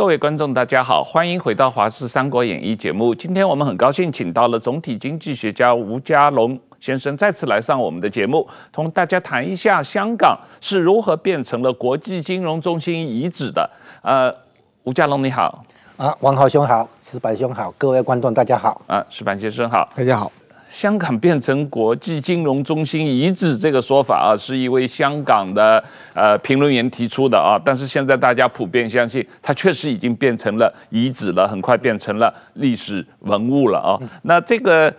各位观众，大家好，欢迎回到《华视三国演义》节目。今天我们很高兴请到了总体经济学家吴家龙先生再次来上我们的节目，同大家谈一下香港是如何变成了国际金融中心遗址的。呃，吴家龙你好，啊，王浩兄好，石板兄好，各位观众大家好，啊，石板先生好，大家好。香港变成国际金融中心遗址这个说法啊，是一位香港的呃评论员提出的啊，但是现在大家普遍相信，它确实已经变成了遗址了，很快变成了历史文物了啊。那这个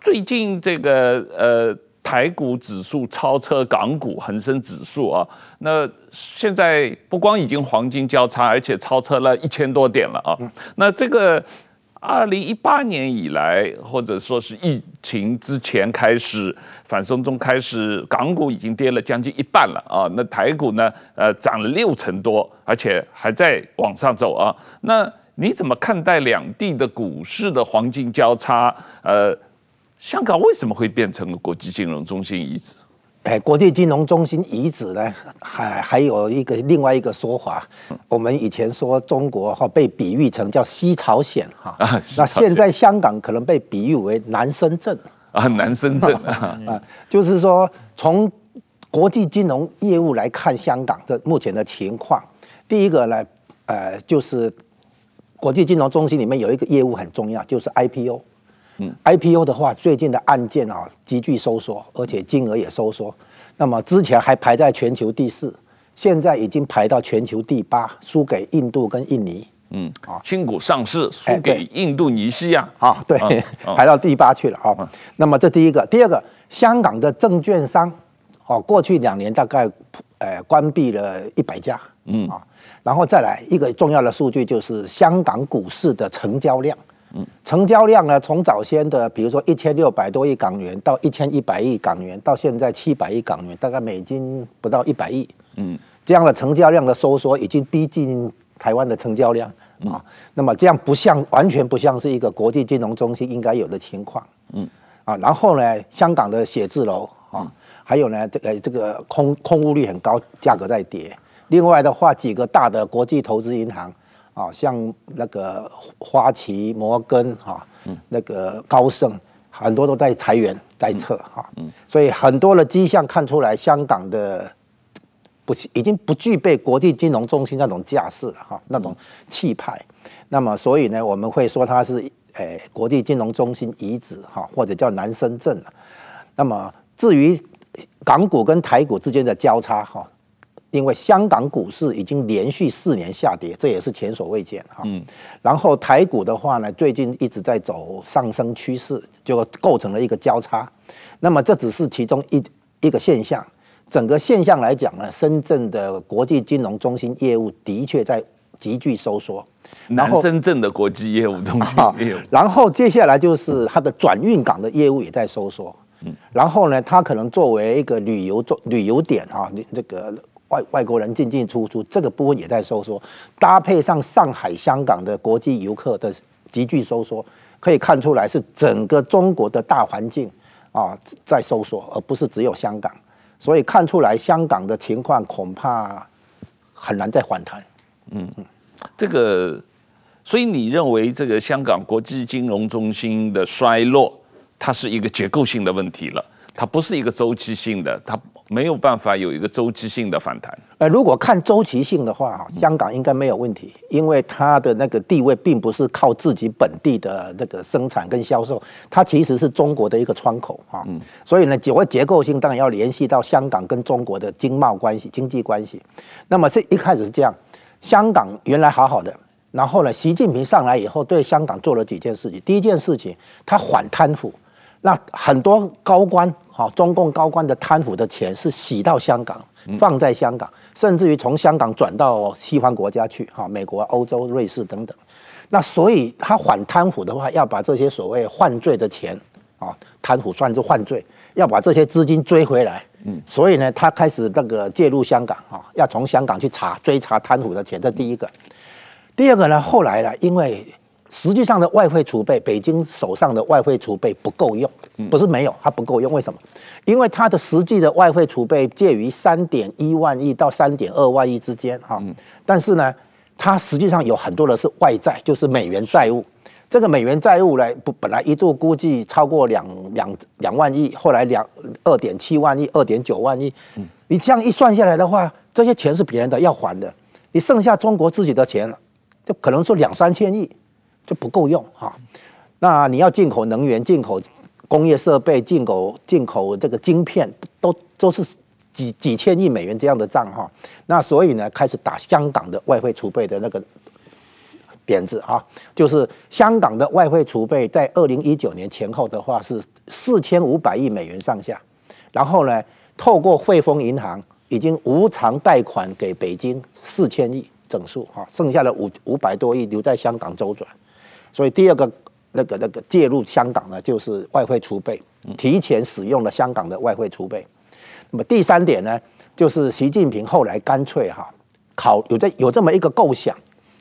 最近这个呃台股指数超车港股恒生指数啊，那现在不光已经黄金交叉，而且超车了一千多点了啊。那这个。二零一八年以来，或者说是疫情之前开始，反送中开始，港股已经跌了将近一半了啊。那台股呢，呃，涨了六成多，而且还在往上走啊。那你怎么看待两地的股市的黄金交叉？呃，香港为什么会变成国际金融中心遗址？哎，国际金融中心遗址呢，还还有一个另外一个说法，我们以前说中国哈被比喻成叫西朝鲜哈，那现在香港可能被比喻为南深圳啊，南深圳 啊，就是说从国际金融业务来看香港的目前的情况，第一个呢，呃，就是国际金融中心里面有一个业务很重要，就是 IPO。嗯，IPO 的话，最近的案件啊急剧收缩，而且金额也收缩。那么之前还排在全球第四，现在已经排到全球第八，输给印度跟印尼。嗯，啊，新股上市输给印度尼西亚啊，对，排到第八去了啊。那么这第一个，第二个，香港的证券商，哦，过去两年大概呃关闭了一百家。嗯啊，然后再来一个重要的数据就是香港股市的成交量。嗯，成交量呢，从早先的比如说一千六百多亿港元到一千一百亿港元，到现在七百亿港元，大概美金不到一百亿。嗯，这样的成交量的收缩已经逼近台湾的成交量啊。那么这样不像，完全不像是一个国际金融中心应该有的情况。嗯，啊，然后呢，香港的写字楼啊，还有呢，这个这个空空屋率很高，价格在跌。另外的话，几个大的国际投资银行。啊，像那个花旗、摩根哈，那个高盛，很多都在裁员在撤哈，所以很多的迹象看出来，香港的不已经不具备国际金融中心那种架势了哈，那种气派。那么，所以呢，我们会说它是诶国际金融中心遗址哈，或者叫南深圳。那么，至于港股跟台股之间的交叉哈。因为香港股市已经连续四年下跌，这也是前所未见哈。嗯。然后台股的话呢，最近一直在走上升趋势，就构成了一个交叉。那么这只是其中一一个现象，整个现象来讲呢，深圳的国际金融中心业务的确在急剧收缩。南深圳的国际业务中心业务。然后接下来就是它的转运港的业务也在收缩。嗯。然后呢，它可能作为一个旅游做旅游点啊，这个。外外国人进进出出，这个部分也在收缩，搭配上上海、香港的国际游客的急剧收缩，可以看出来是整个中国的大环境啊在收缩，而不是只有香港。所以看出来香港的情况恐怕很难再反弹。嗯，这个，所以你认为这个香港国际金融中心的衰落，它是一个结构性的问题了，它不是一个周期性的，它。没有办法有一个周期性的反弹。呃，如果看周期性的话，香港应该没有问题，因为它的那个地位并不是靠自己本地的这个生产跟销售，它其实是中国的一个窗口啊。嗯。所以呢，结结构性当然要联系到香港跟中国的经贸关系、经济关系。那么这一开始是这样，香港原来好好的，然后呢，习近平上来以后，对香港做了几件事情。第一件事情，他反贪腐，那很多高官，哈，中共高官的贪腐的钱是洗到香港，放在香港，甚至于从香港转到西方国家去，哈，美国、欧洲、瑞士等等。那所以他反贪腐的话，要把这些所谓犯罪的钱，啊，贪腐算是犯罪，要把这些资金追回来。嗯，所以呢，他开始那个介入香港，哈，要从香港去查追查贪腐的钱，这第一个。第二个呢，后来呢，因为实际上的外汇储备，北京手上的外汇储备不够用，不是没有，它不够用。为什么？因为它的实际的外汇储备介于三点一万亿到三点二万亿之间，哈。但是呢，它实际上有很多的是外债，就是美元债务。这个美元债务呢，不本来一度估计超过两两两万亿，后来两二点七万亿、二点九万亿。你这样一算下来的话，这些钱是别人的要还的，你剩下中国自己的钱了。就可能说两三千亿就不够用哈，那你要进口能源、进口工业设备、进口进口这个晶片，都都是几几千亿美元这样的账哈。那所以呢，开始打香港的外汇储备的那个点子啊，就是香港的外汇储备在二零一九年前后的话是四千五百亿美元上下，然后呢，透过汇丰银行已经无偿贷款给北京四千亿。整数哈，剩下的五五百多亿留在香港周转，所以第二个那个那个介入香港呢，就是外汇储备，提前使用了香港的外汇储备。那么第三点呢，就是习近平后来干脆哈考有这有这么一个构想，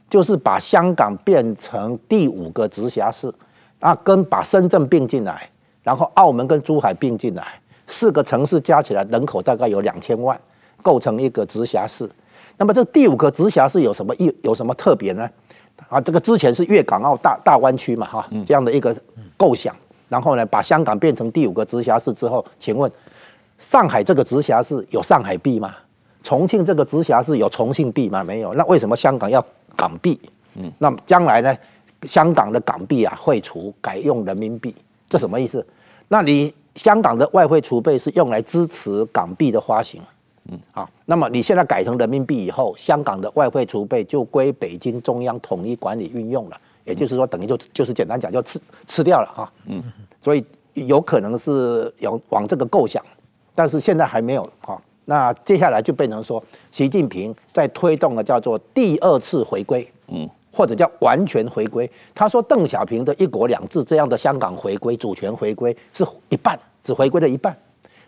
就是把香港变成第五个直辖市，啊，跟把深圳并进来，然后澳门跟珠海并进来，四个城市加起来人口大概有两千万，构成一个直辖市。那么这第五个直辖市有什么意有什么特别呢？啊，这个之前是粤港澳大大湾区嘛，哈，这样的一个构想。然后呢，把香港变成第五个直辖市之后，请问上海这个直辖市有上海币吗？重庆这个直辖市有重庆币吗？没有。那为什么香港要港币？嗯，那么将来呢，香港的港币啊汇储改用人民币，这什么意思？那你香港的外汇储备是用来支持港币的发行。嗯，好，那么你现在改成人民币以后，香港的外汇储备就归北京中央统一管理运用了，也就是说，等于就就是简单讲，就吃吃掉了哈。嗯，所以有可能是有往这个构想，但是现在还没有哈。那接下来就变成说，习近平在推动了叫做第二次回归，嗯，或者叫完全回归。他说，邓小平的一国两制这样的香港回归、主权回归是一半，只回归了一半。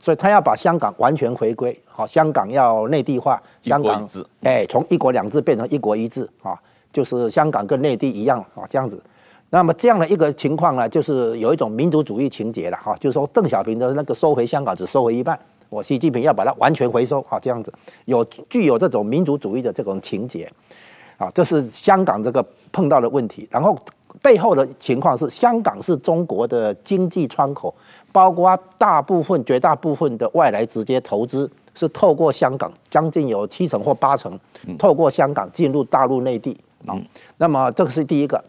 所以他要把香港完全回归，好，香港要内地化，香港哎，从一国两制变成一国一制啊，就是香港跟内地一样啊，这样子。那么这样的一个情况呢，就是有一种民族主义情节了哈，就是说邓小平的那个收回香港只收回一半，我习近平要把它完全回收啊，这样子有具有这种民族主义的这种情节啊，这是香港这个碰到的问题。然后背后的情况是，香港是中国的经济窗口。包括大部分、绝大部分的外来直接投资是透过香港，将近有七成或八成，透过香港进入大陆内地啊。那么这个是第一个，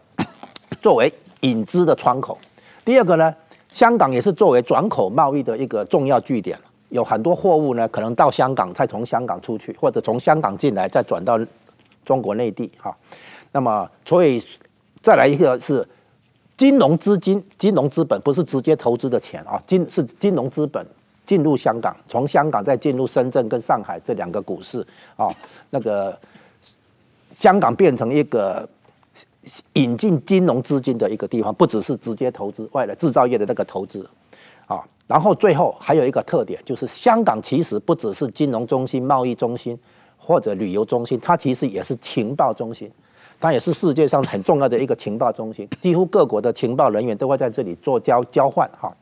作为引资的窗口。第二个呢，香港也是作为转口贸易的一个重要据点，有很多货物呢可能到香港，再从香港出去，或者从香港进来再转到中国内地哈。那么所以再来一个是。金融资金、金融资本不是直接投资的钱啊，金是金融资本进入香港，从香港再进入深圳跟上海这两个股市啊，那个香港变成一个引进金融资金的一个地方，不只是直接投资外来制造业的那个投资啊。然后最后还有一个特点，就是香港其实不只是金融中心、贸易中心或者旅游中心，它其实也是情报中心。它也是世界上很重要的一个情报中心，几乎各国的情报人员都会在这里做交交换哈。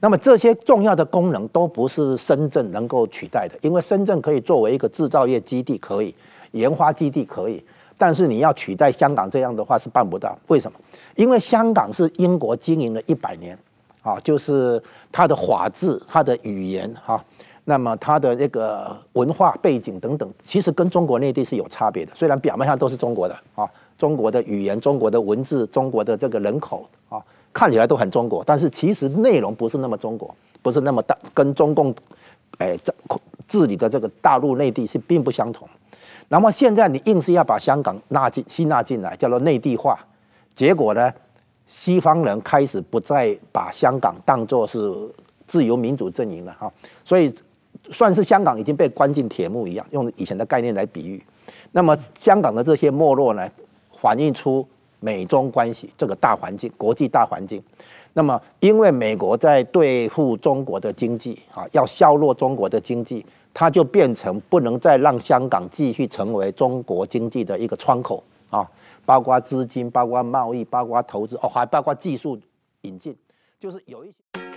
那么这些重要的功能都不是深圳能够取代的，因为深圳可以作为一个制造业基地，可以研发基地可以，但是你要取代香港这样的话是办不到。为什么？因为香港是英国经营了一百年啊，就是它的法治、它的语言哈。那么它的那个文化背景等等，其实跟中国内地是有差别的，虽然表面上都是中国的啊。中国的语言、中国的文字、中国的这个人口啊，看起来都很中国，但是其实内容不是那么中国，不是那么大，跟中共，哎，治治理的这个大陆内地是并不相同。那么现在你硬是要把香港纳进吸纳进来，叫做内地化，结果呢，西方人开始不再把香港当作是自由民主阵营了哈，所以算是香港已经被关进铁幕一样，用以前的概念来比喻。那么香港的这些没落呢，反映出美中关系这个大环境，国际大环境。那么因为美国在对付中国的经济啊，要削弱中国的经济，它就变成不能再让香港继续成为中国经济的一个窗口啊，包括资金、包括贸易、包括投资哦，还包括技术引进，就是有一些。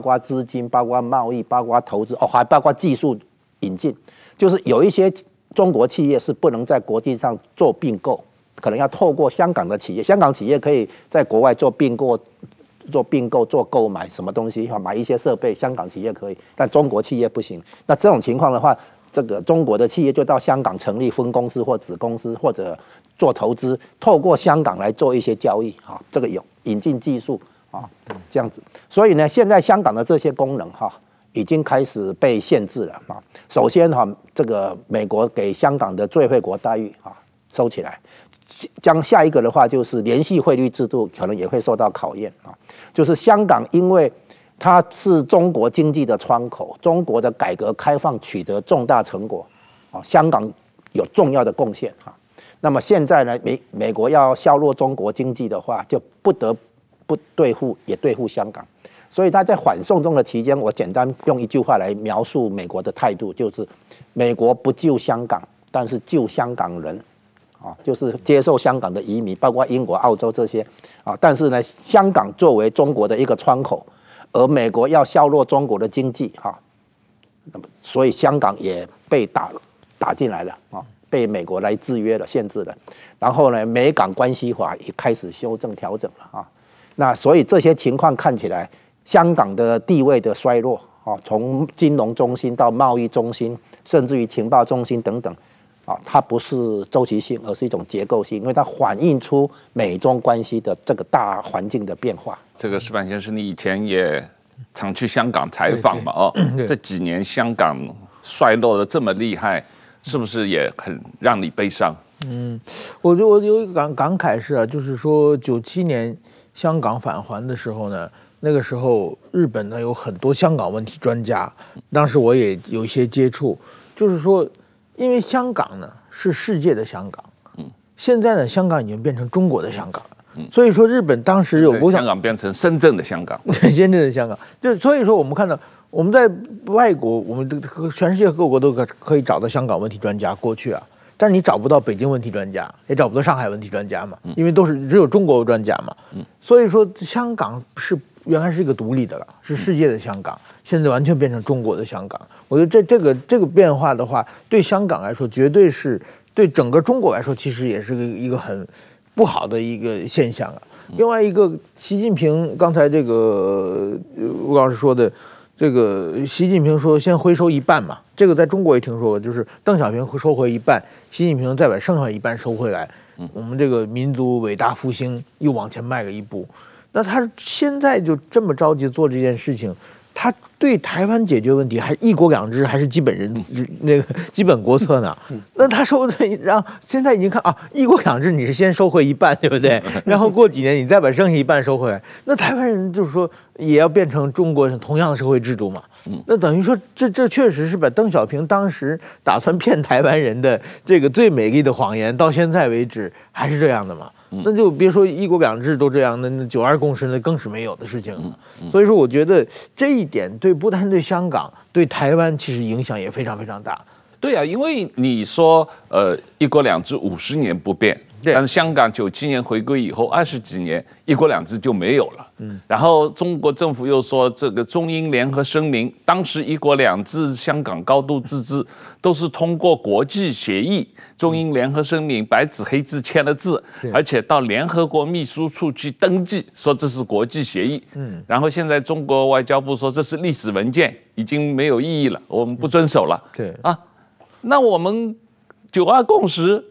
包括资金，包括贸易，包括投资，哦，还包括技术引进，就是有一些中国企业是不能在国际上做并购，可能要透过香港的企业，香港企业可以在国外做并购、做并购、做购买什么东西，哈，买一些设备，香港企业可以，但中国企业不行。那这种情况的话，这个中国的企业就到香港成立分公司或子公司，或者做投资，透过香港来做一些交易，哈，这个有引进技术。啊，这样子，所以呢，现在香港的这些功能哈，已经开始被限制了啊。首先哈，这个美国给香港的最惠国待遇啊收起来，将下一个的话就是联系汇率制度可能也会受到考验啊。就是香港因为它是中国经济的窗口，中国的改革开放取得重大成果啊，香港有重要的贡献啊。那么现在呢，美美国要削弱中国经济的话，就不得。不对付也对付香港，所以他在反送中的期间，我简单用一句话来描述美国的态度，就是美国不救香港，但是救香港人，啊，就是接受香港的移民，包括英国、澳洲这些，啊，但是呢，香港作为中国的一个窗口，而美国要削弱中国的经济，哈，那么所以香港也被打打进来了，啊，被美国来制约了、限制了，然后呢，美港关系法也开始修正调整了，啊。那所以这些情况看起来，香港的地位的衰落啊，从金融中心到贸易中心，甚至于情报中心等等，啊，它不是周期性，而是一种结构性，因为它反映出美中关系的这个大环境的变化。这个石板先生，你以前也常去香港采访嘛？哦，这几年香港衰落的这么厉害，是不是也很让你悲伤？嗯，我就我有一个感感慨是啊，就是说九七年。香港返还的时候呢，那个时候日本呢有很多香港问题专家，当时我也有一些接触，就是说，因为香港呢是世界的香港，嗯，现在呢香港已经变成中国的香港了，嗯，所以说日本当时有香港变成深圳的香港，深圳的香港，就所以说我们看到我们在外国，我们的全世界各国都可可以找到香港问题专家过去啊。但你找不到北京问题专家，也找不到上海问题专家嘛，因为都是只有中国专家嘛。所以说香港是原来是一个独立的了，是世界的香港，现在完全变成中国的香港。我觉得这这个这个变化的话，对香港来说，绝对是对整个中国来说，其实也是个一个很不好的一个现象啊。另外一个，习近平刚才这个吴老师说的。这个习近平说先回收一半嘛，这个在中国也听说过，就是邓小平会收回一半，习近平再把剩下一半收回来，我们这个民族伟大复兴又往前迈了一步。那他现在就这么着急做这件事情。他对台湾解决问题还是一国两制还是基本人那个 基本国策呢？那他说的，然后现在已经看啊，一国两制你是先收回一半，对不对？然后过几年你再把剩下一半收回来，那台湾人就是说也要变成中国同样的社会制度嘛？那等于说这这确实是把邓小平当时打算骗台湾人的这个最美丽的谎言，到现在为止还是这样的嘛？那就别说一国两制都这样，那那九二共识那更是没有的事情了。所以说，我觉得这一点对不单对香港，对台湾其实影响也非常非常大。对啊，因为你说呃一国两制五十年不变，对但是香港九七年回归以后，二十几年一国两制就没有了。嗯，然后中国政府又说这个中英联合声明，当时一国两制、香港高度自治都是通过国际协议，中英联合声明白纸黑字签了字，而且到联合国秘书处去登记，说这是国际协议。嗯，然后现在中国外交部说这是历史文件，已经没有意义了，我们不遵守了。对啊，那我们九二共识。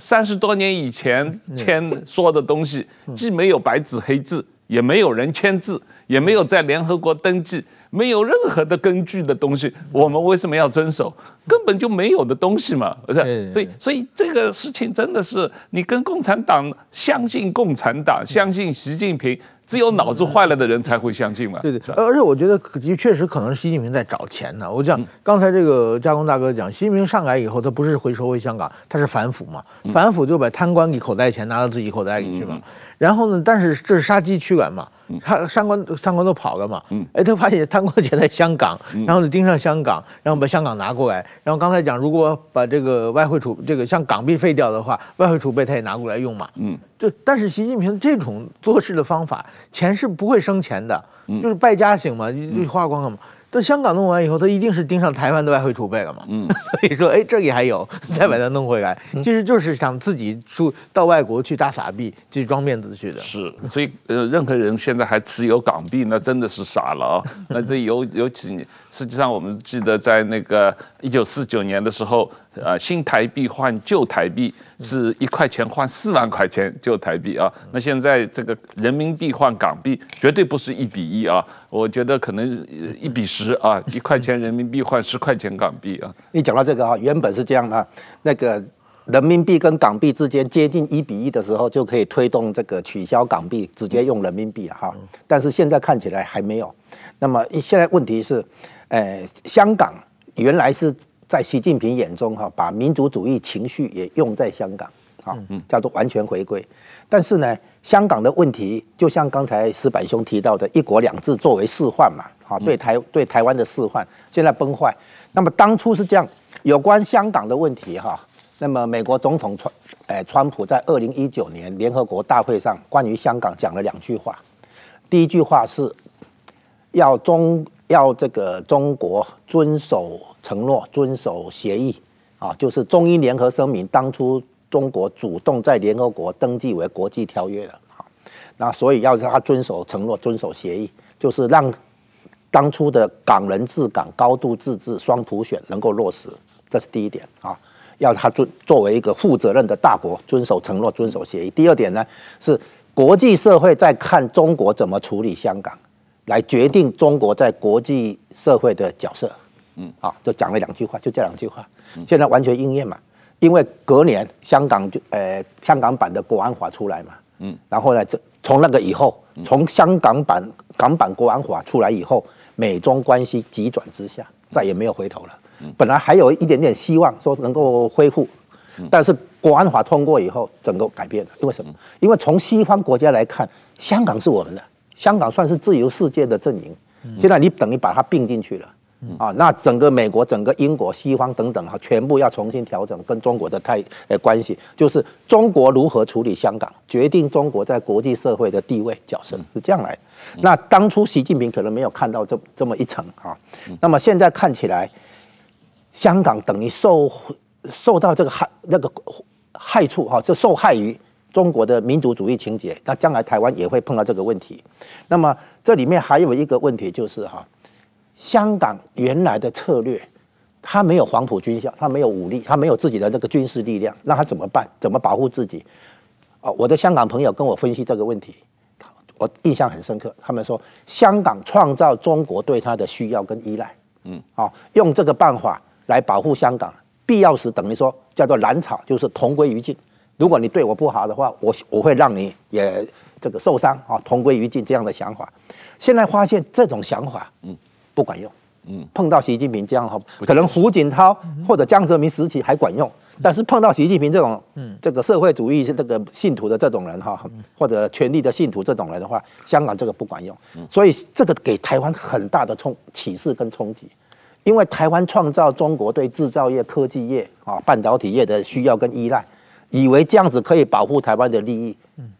三十多年以前签说的东西，既没有白纸黑字，也没有人签字，也没有在联合国登记，没有任何的根据的东西，我们为什么要遵守？根本就没有的东西嘛，不是？对，所以这个事情真的是你跟共产党相信共产党，相信习近平。只有脑子坏了的人才会相信嘛？对对，而且我觉得确实可能是习近平在找钱呢。我讲刚才这个加工大哥讲，习近平上来以后，他不是回收回香港，他是反腐嘛，反腐就把贪官给口袋钱拿到自己口袋里去嘛。然后呢，但是这是杀鸡取卵嘛。他三官三官都跑了嘛？哎，他发现贪官钱在香港，然后就盯上香港，然后把香港拿过来。然后刚才讲，如果把这个外汇储这个像港币废掉的话，外汇储备他也拿过来用嘛。嗯，就但是习近平这种做事的方法，钱是不会生钱的，就是败家型嘛，就花光了嘛。这香港弄完以后，他一定是盯上台湾的外汇储备了嘛？嗯，所以说，哎，这里还有，再把它弄回来，其实就是想自己出到外国去大撒币，去装面子去的。是，所以呃，任何人现在还持有港币，那真的是傻了啊！那这有有几年，实际上我们记得在那个一九四九年的时候。呃，新台币换旧台币是一块钱换四万块钱旧台币啊。那现在这个人民币换港币绝对不是一比一啊，我觉得可能一比十啊，一块钱人民币换十块钱港币啊。你讲到这个啊，原本是这样啊，那个人民币跟港币之间接近一比一的时候，就可以推动这个取消港币，直接用人民币哈。但是现在看起来还没有。那么现在问题是，呃，香港原来是。在习近平眼中，哈，把民族主义情绪也用在香港，啊，叫做完全回归。但是呢，香港的问题就像刚才石板兄提到的，一国两制作为示范嘛，啊，对台对台湾的示范，现在崩坏。那么当初是这样，有关香港的问题，哈，那么美国总统川，诶，川普在二零一九年联合国大会上关于香港讲了两句话，第一句话是要中要这个中国遵守。承诺遵守协议啊，就是中英联合声明，当初中国主动在联合国登记为国际条约的啊，那所以要让他遵守承诺，遵守协议，就是让当初的港人治港、高度自治、双普选能够落实，这是第一点啊，要他作作为一个负责任的大国，遵守承诺，遵守协议。第二点呢，是国际社会在看中国怎么处理香港，来决定中国在国际社会的角色。嗯，啊，就讲了两句话，就这两句话，现在完全应验嘛。因为隔年香港就呃香港版的国安法出来嘛，嗯，然后呢，这从那个以后，从香港版港版国安法出来以后，美中关系急转直下，再也没有回头了。本来还有一点点希望说能够恢复，但是国安法通过以后，整个改变了。因为什么？因为从西方国家来看，香港是我们的，香港算是自由世界的阵营，现在你等于把它并进去了。啊，那整个美国、整个英国、西方等等哈，全部要重新调整跟中国的态呃关系，就是中国如何处理香港，决定中国在国际社会的地位角色是这样来的。那当初习近平可能没有看到这这么一层啊，那么现在看起来，香港等于受受到这个害那个害处哈，就受害于中国的民族主义情节。那将来台湾也会碰到这个问题。那么这里面还有一个问题就是哈。香港原来的策略，他没有黄埔军校，他没有武力，他没有自己的这个军事力量，那他怎么办？怎么保护自己？哦，我的香港朋友跟我分析这个问题，我印象很深刻。他们说，香港创造中国对他的需要跟依赖，嗯，哦，用这个办法来保护香港，必要时等于说叫做蓝草，就是同归于尽。如果你对我不好的话，我我会让你也这个受伤啊，同归于尽这样的想法。现在发现这种想法，嗯。不管用，嗯，碰到习近平这样哈，可能胡锦涛或者江泽民时期还管用，但是碰到习近平这种，嗯，这个社会主义是这个信徒的这种人哈，或者权力的信徒这种人的话，香港这个不管用，所以这个给台湾很大的冲启示跟冲击，因为台湾创造中国对制造业、科技业啊、半导体业的需要跟依赖，以为这样子可以保护台湾的利益，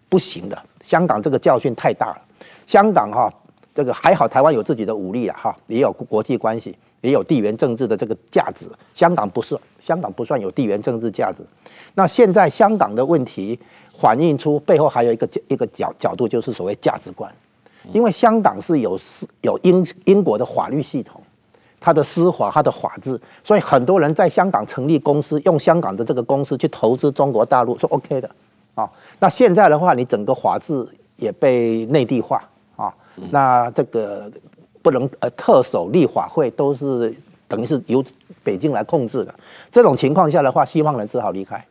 不行的。香港这个教训太大了。香港哈，这个还好，台湾有自己的武力了哈，也有国际关系，也有地缘政治的这个价值。香港不是，香港不算有地缘政治价值。那现在香港的问题反映出背后还有一个一个角角度，就是所谓价值观。因为香港是有有英英国的法律系统，它的司法、它的法治，所以很多人在香港成立公司，用香港的这个公司去投资中国大陆是 OK 的啊。那现在的话，你整个法治也被内地化，那这个不能呃特首立法会都是等于是由北京来控制的。这种情况下的话，西方人只好离开。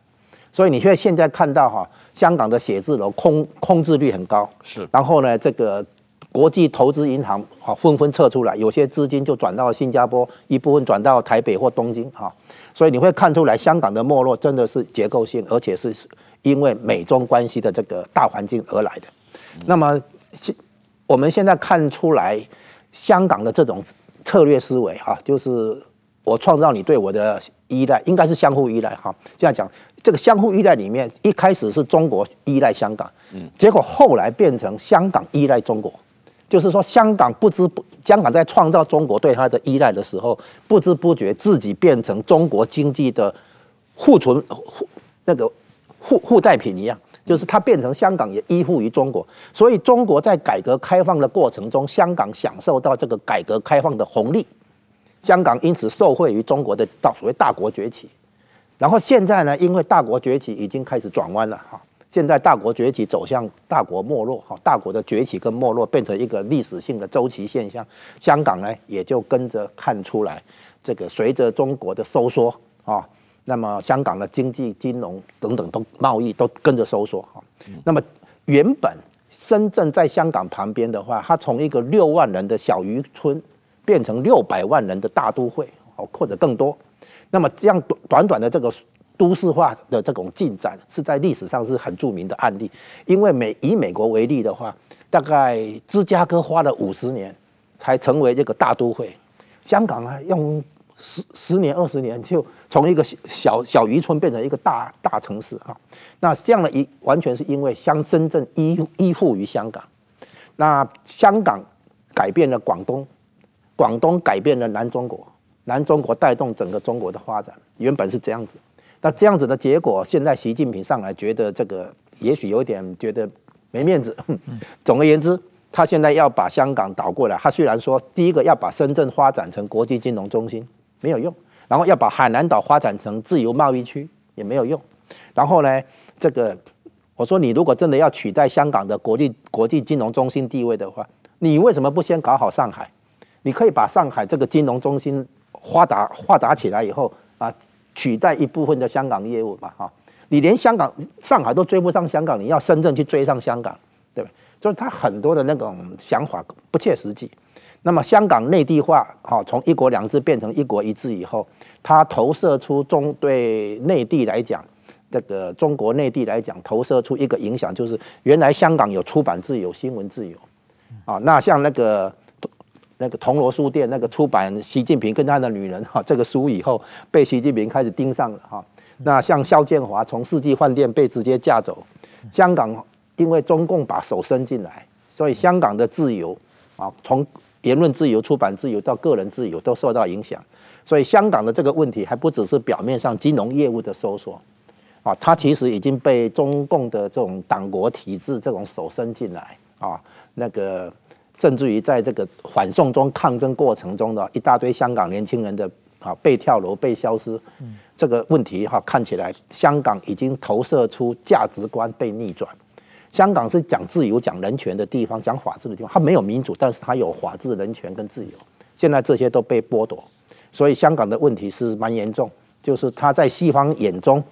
所以你却现在看到哈，香港的写字楼空空置率很高，是。然后呢，这个。国际投资银行啊，纷纷撤出来，有些资金就转到新加坡，一部分转到台北或东京啊，所以你会看出来，香港的没落真的是结构性，而且是因为美中关系的这个大环境而来的。那么现我们现在看出来，香港的这种策略思维哈，就是我创造你对我的依赖，应该是相互依赖哈。这样讲，这个相互依赖里面，一开始是中国依赖香港，嗯，结果后来变成香港依赖中国。就是说，香港不知不，香港在创造中国对它的依赖的时候，不知不觉自己变成中国经济的库存、那个附附带品一样，就是它变成香港也依附于中国，所以中国在改革开放的过程中，香港享受到这个改革开放的红利，香港因此受惠于中国的到所谓大国崛起，然后现在呢，因为大国崛起已经开始转弯了哈。现在大国崛起走向大国没落，哈，大国的崛起跟没落变成一个历史性的周期现象。香港呢，也就跟着看出来，这个随着中国的收缩啊，那么香港的经济、金融等等都贸易都跟着收缩哈。那么原本深圳在香港旁边的话，它从一个六万人的小渔村变成六百万人的大都会，哦，或者更多。那么这样短短短的这个。都市化的这种进展是在历史上是很著名的案例，因为美以美国为例的话，大概芝加哥花了五十年才成为这个大都会，香港啊用十十年二十年就从一个小小渔村变成一个大大城市啊，那这样的一完全是因为香深圳依依附于香港，那香港改变了广东，广东改变了南中国，南中国带动整个中国的发展，原本是这样子。那这样子的结果，现在习近平上来觉得这个也许有点觉得没面子。总而言之，他现在要把香港倒过来。他虽然说第一个要把深圳发展成国际金融中心没有用，然后要把海南岛发展成自由贸易区也没有用。然后呢，这个我说你如果真的要取代香港的国际国际金融中心地位的话，你为什么不先搞好上海？你可以把上海这个金融中心发达发达起来以后啊。取代一部分的香港业务嘛，哈，你连香港、上海都追不上香港，你要深圳去追上香港，对吧？所以他很多的那种想法不切实际。那么香港内地化，哈，从一国两制变成一国一制以后，它投射出中对内地来讲，这个中国内地来讲，投射出一个影响，就是原来香港有出版自由、新闻自由，啊，那像那个。那个铜锣书店那个出版习近平跟他的女人哈这个书以后，被习近平开始盯上了哈。那像肖建华从世纪饭店被直接架走，香港因为中共把手伸进来，所以香港的自由啊，从言论自由、出版自由到个人自由都受到影响。所以香港的这个问题还不只是表面上金融业务的收缩啊，它其实已经被中共的这种党国体制这种手伸进来啊，那个。甚至于在这个反送中抗争过程中的一大堆香港年轻人的啊被跳楼被消失，这个问题哈看起来香港已经投射出价值观被逆转。香港是讲自由、讲人权的地方，讲法治的地方，它没有民主，但是它有法治、人权跟自由。现在这些都被剥夺，所以香港的问题是蛮严重，就是它在西方眼中，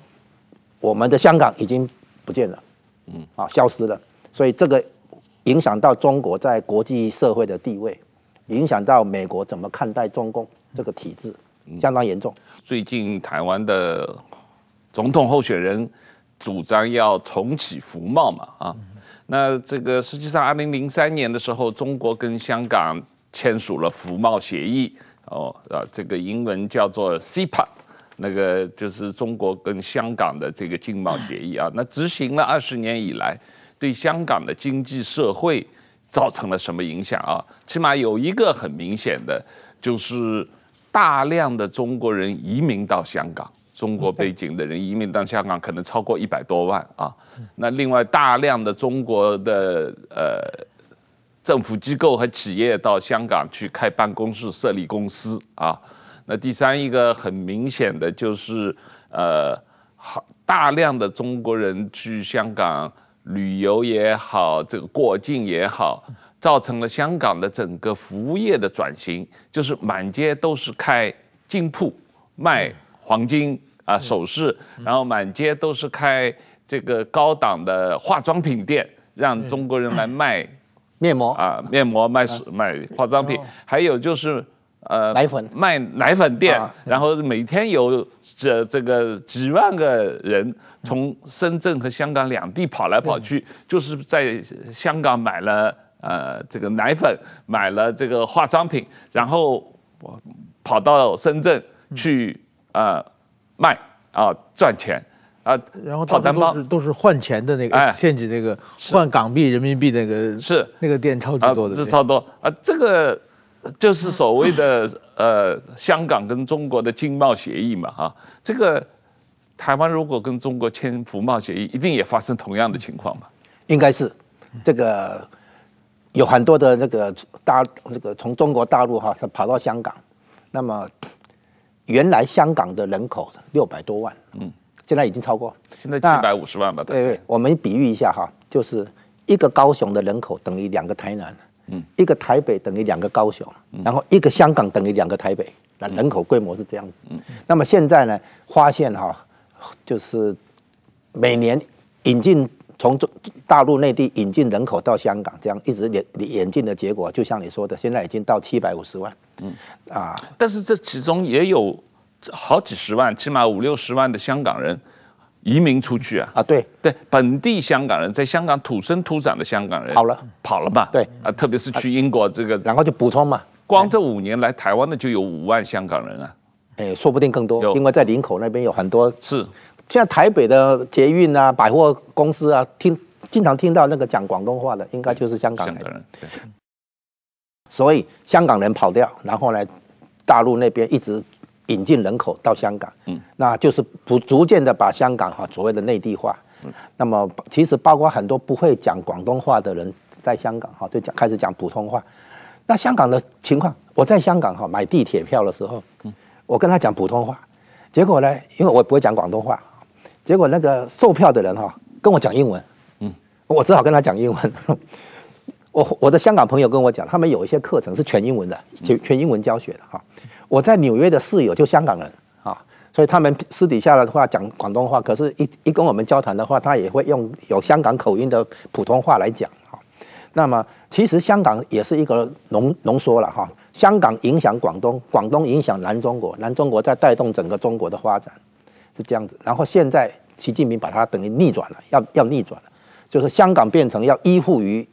我们的香港已经不见了，嗯啊消失了，所以这个。影响到中国在国际社会的地位，影响到美国怎么看待中共这个体制，相当严重。最近台湾的总统候选人主张要重启服贸嘛，啊，那这个实际上二零零三年的时候，中国跟香港签署了服贸协议，哦，啊，这个英文叫做 CEPA，那个就是中国跟香港的这个经贸协议啊，那执行了二十年以来，对香港的经济社会造成了什么影响啊？起码有一个很明显的，就是大量的中国人移民到香港，中国背景的人移民到香港可能超过一百多万啊。那另外大量的中国的呃政府机构和企业到香港去开办公室、设立公司啊。那第三一个很明显的就是，呃，好大量的中国人去香港旅游也好，这个过境也好，造成了香港的整个服务业的转型，就是满街都是开金铺卖黄金啊首饰，然后满街都是开这个高档的化妆品店，让中国人来卖面膜。啊面膜卖卖化妆品，还有就是。呃，奶粉。卖奶粉店，啊、然后每天有这这个几万个人从深圳和香港两地跑来跑去，嗯、就是在香港买了呃这个奶粉，买了这个化妆品，然后跑到深圳去呃卖啊赚钱啊，然后跑单都是都是换钱的那个限制，那个换港币人民币那个是那个店超级多的，是超多啊这个。就是所谓的呃，香港跟中国的经贸协议嘛，哈，这个台湾如果跟中国签服贸协议，一定也发生同样的情况嘛？应该是，这个有很多的那个大这个从中国大陆哈跑到香港，那么原来香港的人口六百多万，嗯，现在已经超过，现在七百五十万吧？对对，我们比喻一下哈，就是一个高雄的人口等于两个台南。嗯，一个台北等于两个高雄，然后一个香港等于两个台北，那人口规模是这样子。嗯，那么现在呢，发现哈，就是每年引进从中大陆内地引进人口到香港，这样一直演演进的结果，就像你说的，现在已经到七百五十万。嗯，啊，但是这其中也有好几十万，起码五六十万的香港人。移民出去啊？啊，对对，本地香港人在香港土生土长的香港人跑了跑了嘛？对啊，特别是去英国这个，然后就补充嘛。光这五年来，台湾的就有五万香港人啊。哎，说不定更多，因为在林口那边有很多。是，现在台北的捷运啊、百货公司啊，听经常听到那个讲广东话的，应该就是香港人。香港人。对。所以香港人跑掉，然后呢，大陆那边一直。引进人口到香港，嗯，那就是不逐渐的把香港哈所谓的内地化，嗯，那么其实包括很多不会讲广东话的人在香港哈就讲开始讲普通话，那香港的情况，我在香港哈买地铁票的时候，嗯，我跟他讲普通话，结果呢，因为我不会讲广东话，结果那个售票的人哈跟我讲英文，嗯，我只好跟他讲英文，我我的香港朋友跟我讲，他们有一些课程是全英文的，全全英文教学的哈。我在纽约的室友就香港人啊，所以他们私底下的话讲广东话，可是一一跟我们交谈的话，他也会用有香港口音的普通话来讲啊。那么其实香港也是一个浓浓缩了哈，香港影响广东，广东影响南中国，南中国在带动整个中国的发展，是这样子。然后现在习近平把它等于逆转了，要要逆转了，就是香港变成要依附于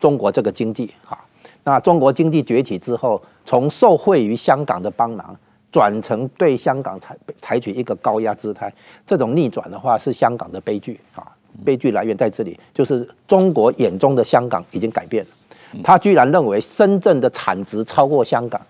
中国这个经济哈。那中国经济崛起之后，从受惠于香港的帮忙，转成对香港采采取一个高压姿态，这种逆转的话是香港的悲剧啊！悲剧来源在这里，就是中国眼中的香港已经改变了，他居然认为深圳的产值超过香港，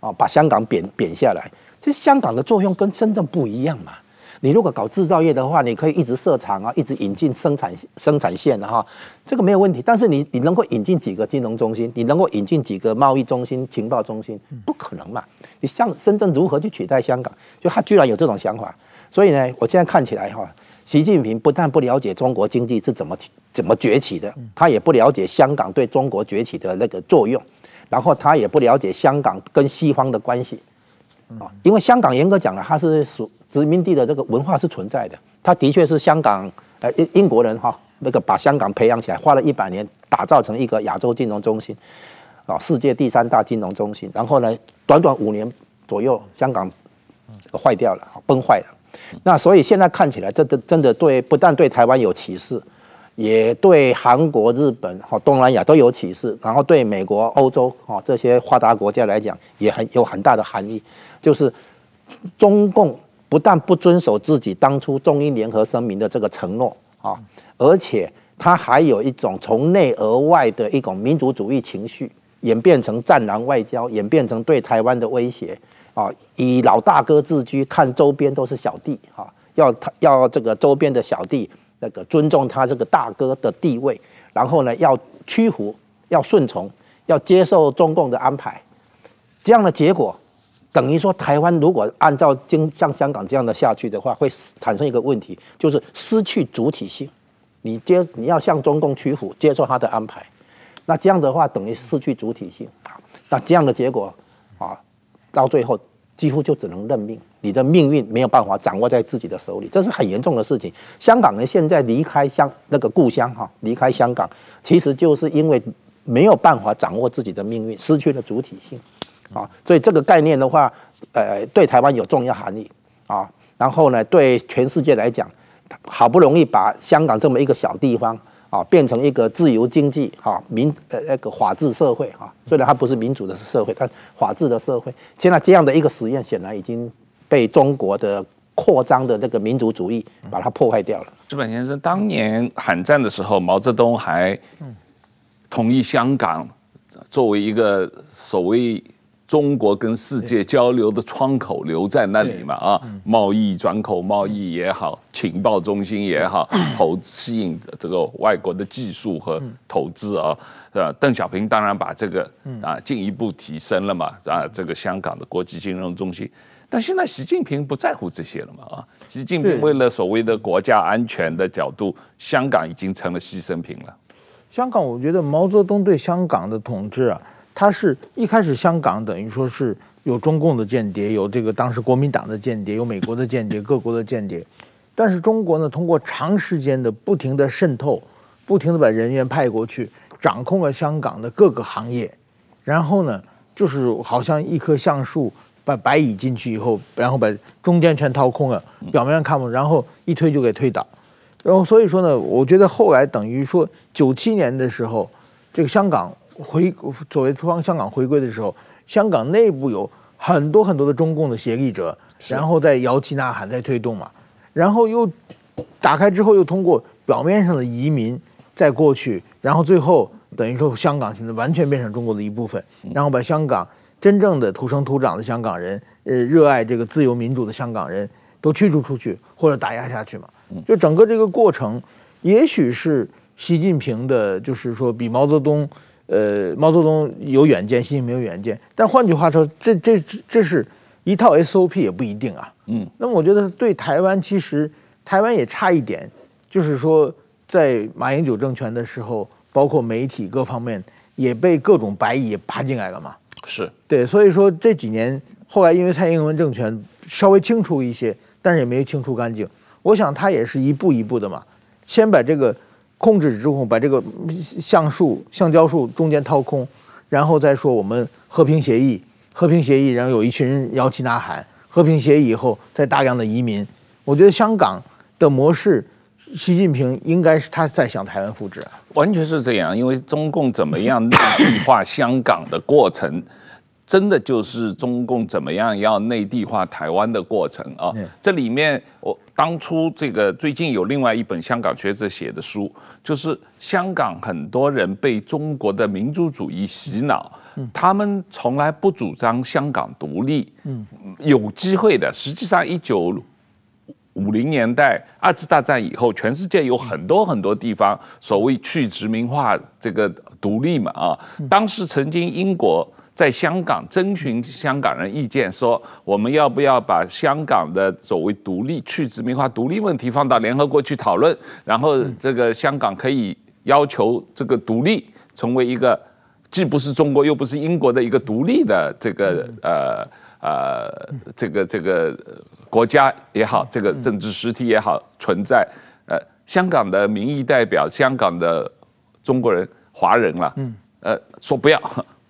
啊，把香港贬贬下来，这香港的作用跟深圳不一样嘛。你如果搞制造业的话，你可以一直设厂啊，一直引进生产生产线的哈，这个没有问题。但是你你能够引进几个金融中心，你能够引进几个贸易中心、情报中心，不可能嘛？你像深圳如何去取代香港？就他居然有这种想法，所以呢，我现在看起来哈，习近平不但不了解中国经济是怎么怎么崛起的，他也不了解香港对中国崛起的那个作用，然后他也不了解香港跟西方的关系啊，因为香港严格讲了，它是属。殖民地的这个文化是存在的，它的确是香港，呃，英英国人哈，那个把香港培养起来，花了一百年打造成一个亚洲金融中心，啊，世界第三大金融中心。然后呢，短短五年左右，香港坏掉了，崩坏了。那所以现在看起来，真的真的对，不但对台湾有启示，也对韩国、日本、哈东南亚都有启示。然后对美国、欧洲啊这些发达国家来讲，也很有很大的含义，就是中共。不但不遵守自己当初中英联合声明的这个承诺啊，而且他还有一种从内而外的一种民族主义情绪，演变成战狼外交，演变成对台湾的威胁啊，以老大哥自居，看周边都是小弟啊，要他要这个周边的小弟那个尊重他这个大哥的地位，然后呢要屈服，要顺从，要接受中共的安排，这样的结果。等于说，台湾如果按照经像香港这样的下去的话，会产生一个问题，就是失去主体性。你接你要向中共屈服，接受他的安排，那这样的话等于失去主体性。那这样的结果啊，到最后几乎就只能认命，你的命运没有办法掌握在自己的手里，这是很严重的事情。香港人现在离开香那个故乡哈，离开香港，其实就是因为没有办法掌握自己的命运，失去了主体性。啊，所以这个概念的话，呃，对台湾有重要含义啊。然后呢，对全世界来讲，好不容易把香港这么一个小地方啊，变成一个自由经济啊民呃那个法治社会啊，虽然它不是民主的社会，但法治的社会。现在这样的一个实验，显然已经被中国的扩张的这个民族主义把它破坏掉了。矢板先生，当年韩战的时候，毛泽东还同意香港作为一个所谓。中国跟世界交流的窗口留在那里嘛啊，贸易转口贸易也好，情报中心也好，投吸引这个外国的技术和投资啊，呃，邓小平当然把这个啊进一步提升了嘛啊，这个香港的国际金融中心，但现在习近平不在乎这些了嘛啊，习近平为了所谓的国家安全的角度，香港已经成了牺牲品了。香港，我觉得毛泽东对香港的统治啊。他是一开始香港等于说是有中共的间谍，有这个当时国民党的间谍，有美国的间谍，各国的间谍。但是中国呢，通过长时间的不停的渗透，不停的把人员派过去，掌控了香港的各个行业。然后呢，就是好像一棵橡树把白蚁进去以后，然后把中间全掏空了，表面上看不，然后一推就给推倒。然后所以说呢，我觉得后来等于说九七年的时候，这个香港。回作为突方香港回归的时候，香港内部有很多很多的中共的协力者，然后在摇旗呐喊，在推动嘛，然后又打开之后，又通过表面上的移民再过去，然后最后等于说香港现在完全变成中国的一部分，然后把香港真正的土生土长的香港人，呃，热爱这个自由民主的香港人都驱逐出去或者打压下去嘛，就整个这个过程，也许是习近平的，就是说比毛泽东。呃，毛泽东有远见，习近平没有远见。但换句话说，这这这是一套 SOP 也不一定啊。嗯，那么我觉得对台湾，其实台湾也差一点，就是说在马英九政权的时候，包括媒体各方面也被各种白蚁爬进来了嘛。是对，所以说这几年后来因为蔡英文政权稍微清除一些，但是也没有清除干净。我想他也是一步一步的嘛，先把这个。控制之控，把这个橡树、橡胶树中间掏空，然后再说我们和平协议，和平协议，然后有一群人摇旗呐喊，和平协议以后再大量的移民。我觉得香港的模式，习近平应该是他在向台湾复制啊，完全是这样，因为中共怎么样内地化香港的过程。真的就是中共怎么样要内地化台湾的过程啊！这里面我当初这个最近有另外一本香港学者写的书，就是香港很多人被中国的民族主义洗脑，他们从来不主张香港独立，有机会的。实际上，一九五零年代二次大战以后，全世界有很多很多地方所谓去殖民化这个独立嘛啊，当时曾经英国。在香港征询香港人意见，说我们要不要把香港的所谓独立、去殖民化、独立问题放到联合国去讨论，然后这个香港可以要求这个独立，成为一个既不是中国又不是英国的一个独立的这个呃呃这个这个国家也好，这个政治实体也好存在。呃，香港的民意代表、香港的中国人、华人了，呃，说不要。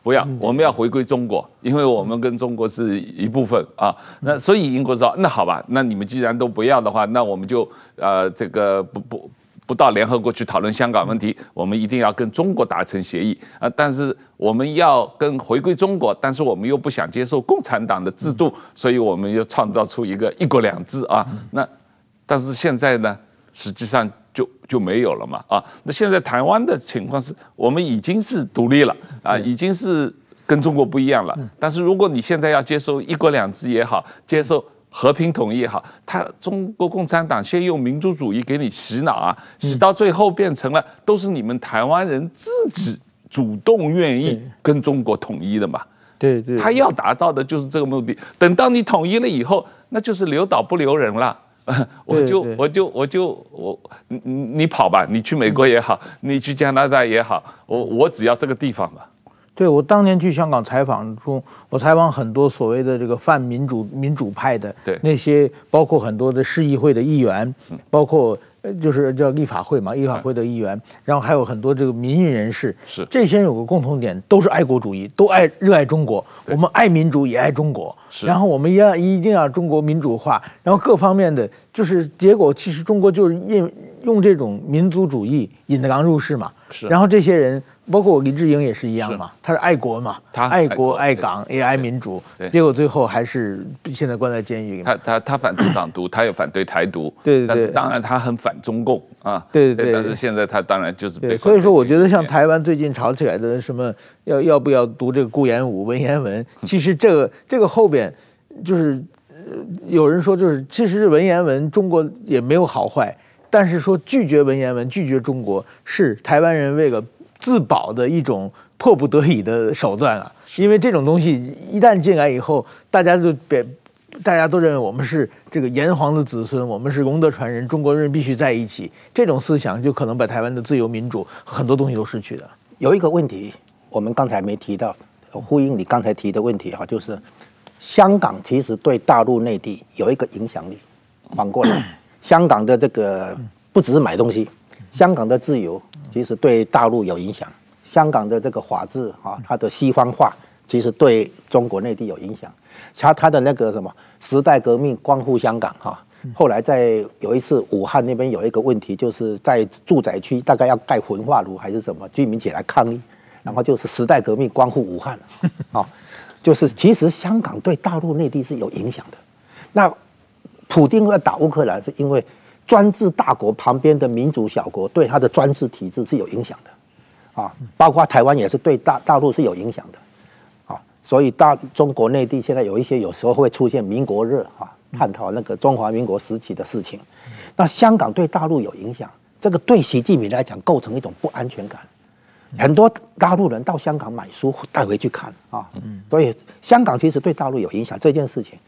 不要，我们要回归中国，因为我们跟中国是一部分啊。那所以英国说，那好吧，那你们既然都不要的话，那我们就呃这个不不不到联合国去讨论香港问题，我们一定要跟中国达成协议啊！但是我们要跟回归中国，但是我们又不想接受共产党的制度，所以我们又创造出一个一国两制啊！那但是现在呢，实际上就就没有了嘛啊！那现在台湾的情况是我们已经是独立了啊，已经是跟中国不一样了。但是如果你现在要接受一国两制也好，接受。和平统一也好，他中国共产党先用民族主义给你洗脑啊，洗到最后变成了都是你们台湾人自己主动愿意跟中国统一的嘛。对对，他要达到的就是这个目的。等到你统一了以后，那就是留岛不留人了。我就我就我就我你你跑吧，你去美国也好，你去加拿大也好，我我只要这个地方吧。对，我当年去香港采访中，我采访很多所谓的这个泛民主民主派的，对。那些包括很多的市议会的议员，包括就是叫立法会嘛，立法会的议员，然后还有很多这个民意人士，是。这些人有个共同点，都是爱国主义，都爱热爱中国，我们爱民主也爱中国，是。然后我们要一定要中国民主化，然后各方面的就是结果，其实中国就是用用这种民族主义引狼入室嘛，是，然后这些人。包括我林志颖也是一样嘛，他是爱国嘛，他爱国爱港也爱民主，结果最后还是现在关在监狱里。他他他反对港独，他也反对台独，对对对。但是当然他很反中共啊，对对对。但是现在他当然就是被。所以说，我觉得像台湾最近吵起来的什么要要不要读这个顾炎武文言文，其实这个这个后边就是有人说就是其实文言文中国也没有好坏，但是说拒绝文言文拒绝中国是台湾人为了。自保的一种迫不得已的手段啊，因为这种东西一旦进来以后，大家就别，大家都认为我们是这个炎黄的子孙，我们是龙的传人，中国人必须在一起，这种思想就可能把台湾的自由民主很多东西都失去了。有一个问题，我们刚才没提到，呼应你刚才提的问题哈，就是香港其实对大陆内地有一个影响力，反过来，香港的这个不只是买东西，香港的自由。其实对大陆有影响，香港的这个法治啊，它的西方化其实对中国内地有影响。它它的那个什么时代革命光复香港哈，后来在有一次武汉那边有一个问题，就是在住宅区大概要盖焚化炉还是什么，居民起来抗议，然后就是时代革命光复武汉啊，就是其实香港对大陆内地是有影响的。那普京要打乌克兰是因为。专制大国旁边的民主小国对他的专制体制是有影响的，啊，包括台湾也是对大大陆是有影响的，啊，所以大中国内地现在有一些有时候会出现民国热啊，探讨那个中华民国时期的事情。那香港对大陆有影响，这个对习近平来讲构成一种不安全感。很多大陆人到香港买书带回去看啊，所以香港其实对大陆有影响这件事情。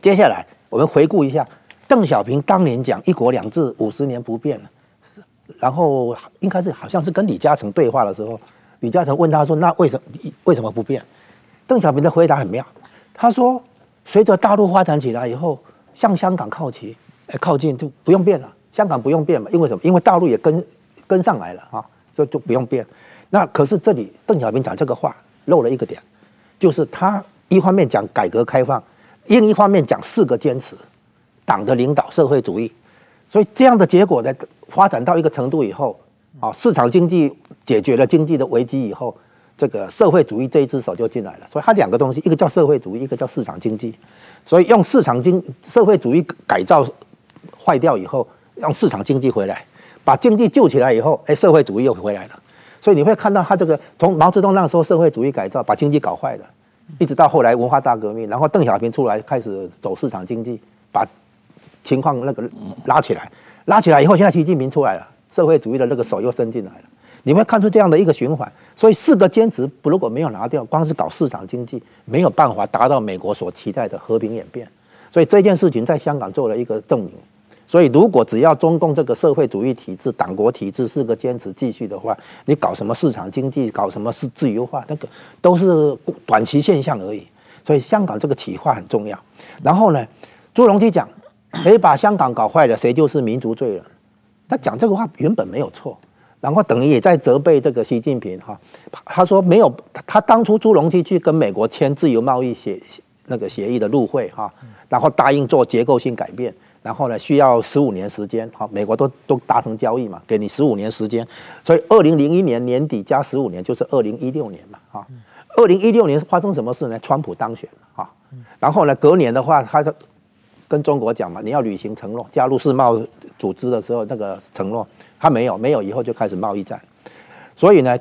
接下来我们回顾一下。邓小平当年讲“一国两制”五十年不变，然后应该是好像是跟李嘉诚对话的时候，李嘉诚问他说：“那为什么为什么不变？”邓小平的回答很妙，他说：“随着大陆发展起来以后，向香港靠齐，靠近就不用变了。香港不用变嘛，因为什么？因为大陆也跟跟上来了啊，这就不用变。那可是这里邓小平讲这个话漏了一个点，就是他一方面讲改革开放，另一方面讲四个坚持。”党的领导社会主义，所以这样的结果呢，发展到一个程度以后，啊，市场经济解决了经济的危机以后，这个社会主义这一只手就进来了。所以它两个东西，一个叫社会主义，一个叫市场经济。所以用市场经社会主义改造坏掉以后，让市场经济回来，把经济救起来以后，哎，社会主义又回来了。所以你会看到他这个从毛泽东那时候社会主义改造把经济搞坏了，一直到后来文化大革命，然后邓小平出来开始走市场经济，把情况那个拉起来，拉起来以后，现在习近平出来了，社会主义的那个手又伸进来了，你会看出这样的一个循环。所以四个坚持如果没有拿掉，光是搞市场经济，没有办法达到美国所期待的和平演变。所以这件事情在香港做了一个证明。所以如果只要中共这个社会主义体制、党国体制四个坚持继续的话，你搞什么市场经济，搞什么是自由化，那个都是短期现象而已。所以香港这个企划很重要。然后呢，朱镕基讲。谁把香港搞坏了，谁就是民族罪人。他讲这个话原本没有错，然后等于也在责备这个习近平哈。他说没有，他当初朱镕基去跟美国签自由贸易协那个协议的入会哈，然后答应做结构性改变，然后呢需要十五年时间，哈，美国都都达成交易嘛，给你十五年时间，所以二零零一年年底加十五年就是二零一六年嘛，哈，二零一六年发生什么事呢？川普当选，哈，然后呢隔年的话，他跟中国讲嘛，你要履行承诺，加入世贸组织的时候那个承诺，他没有，没有以后就开始贸易战，所以呢。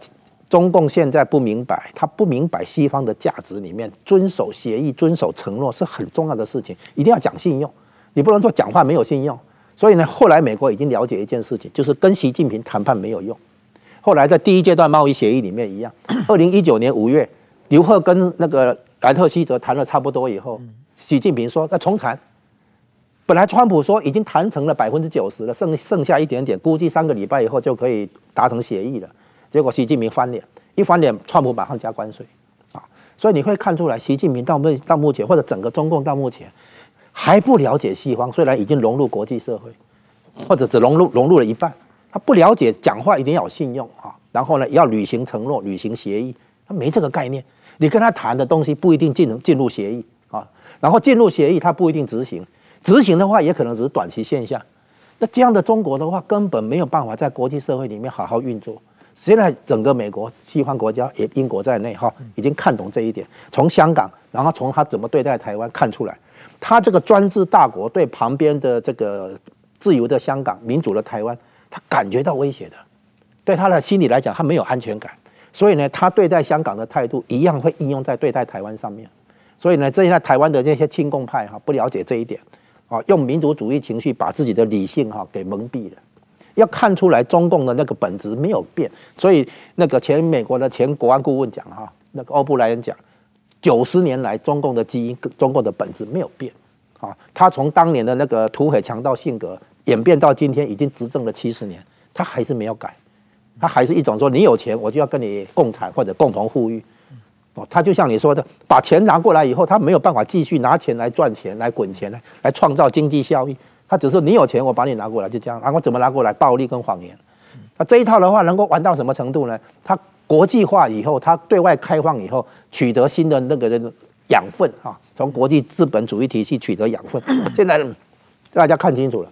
中共现在不明白，他不明白西方的价值里面，遵守协议、遵守承诺是很重要的事情，一定要讲信用，你不能说讲话没有信用。所以呢，后来美国已经了解一件事情，就是跟习近平谈判没有用。后来在第一阶段贸易协议里面一样，二零一九年五月，刘鹤跟那个莱特希泽谈了差不多以后，习近平说再重谈。本来川普说已经谈成了百分之九十了，剩剩下一点点，估计三个礼拜以后就可以达成协议了。结果习近平翻脸，一翻脸，川普马上加关税，啊，所以你会看出来，习近平到目到目前，或者整个中共到目前还不了解西方，虽然已经融入国际社会，或者只融入融入了一半，他不了解讲话一定要有信用啊，然后呢要履行承诺、履行协议，他没这个概念。你跟他谈的东西不一定进进入协议啊，然后进入协议他不一定执行，执行的话也可能只是短期现象。那这样的中国的话，根本没有办法在国际社会里面好好运作。现在整个美国、西方国家，也英国在内，哈，已经看懂这一点。从香港，然后从他怎么对待台湾看出来，他这个专制大国对旁边的这个自由的香港、民主的台湾，他感觉到威胁的。对他的心理来讲，他没有安全感。所以呢，他对待香港的态度一样会应用在对待台湾上面。所以呢，这些台湾的这些亲共派哈，不了解这一点，啊，用民族主义情绪把自己的理性哈给蒙蔽了。要看出来中共的那个本质没有变，所以那个前美国的前国安顾问讲哈，那个欧布莱恩讲，九十年来中共的基因、中共的本质没有变，啊，他从当年的那个土匪强盗性格演变到今天已经执政了七十年，他还是没有改，他还是一种说你有钱我就要跟你共产或者共同富裕，哦，他就像你说的，把钱拿过来以后，他没有办法继续拿钱来赚钱来滚钱来来创造经济效益。他只是你有钱，我把你拿过来，就这样。然后怎么拿过来？暴力跟谎言。那这一套的话，能够玩到什么程度呢？他国际化以后，他对外开放以后，取得新的那个养分啊，从国际资本主义体系取得养分。现在大家看清楚了，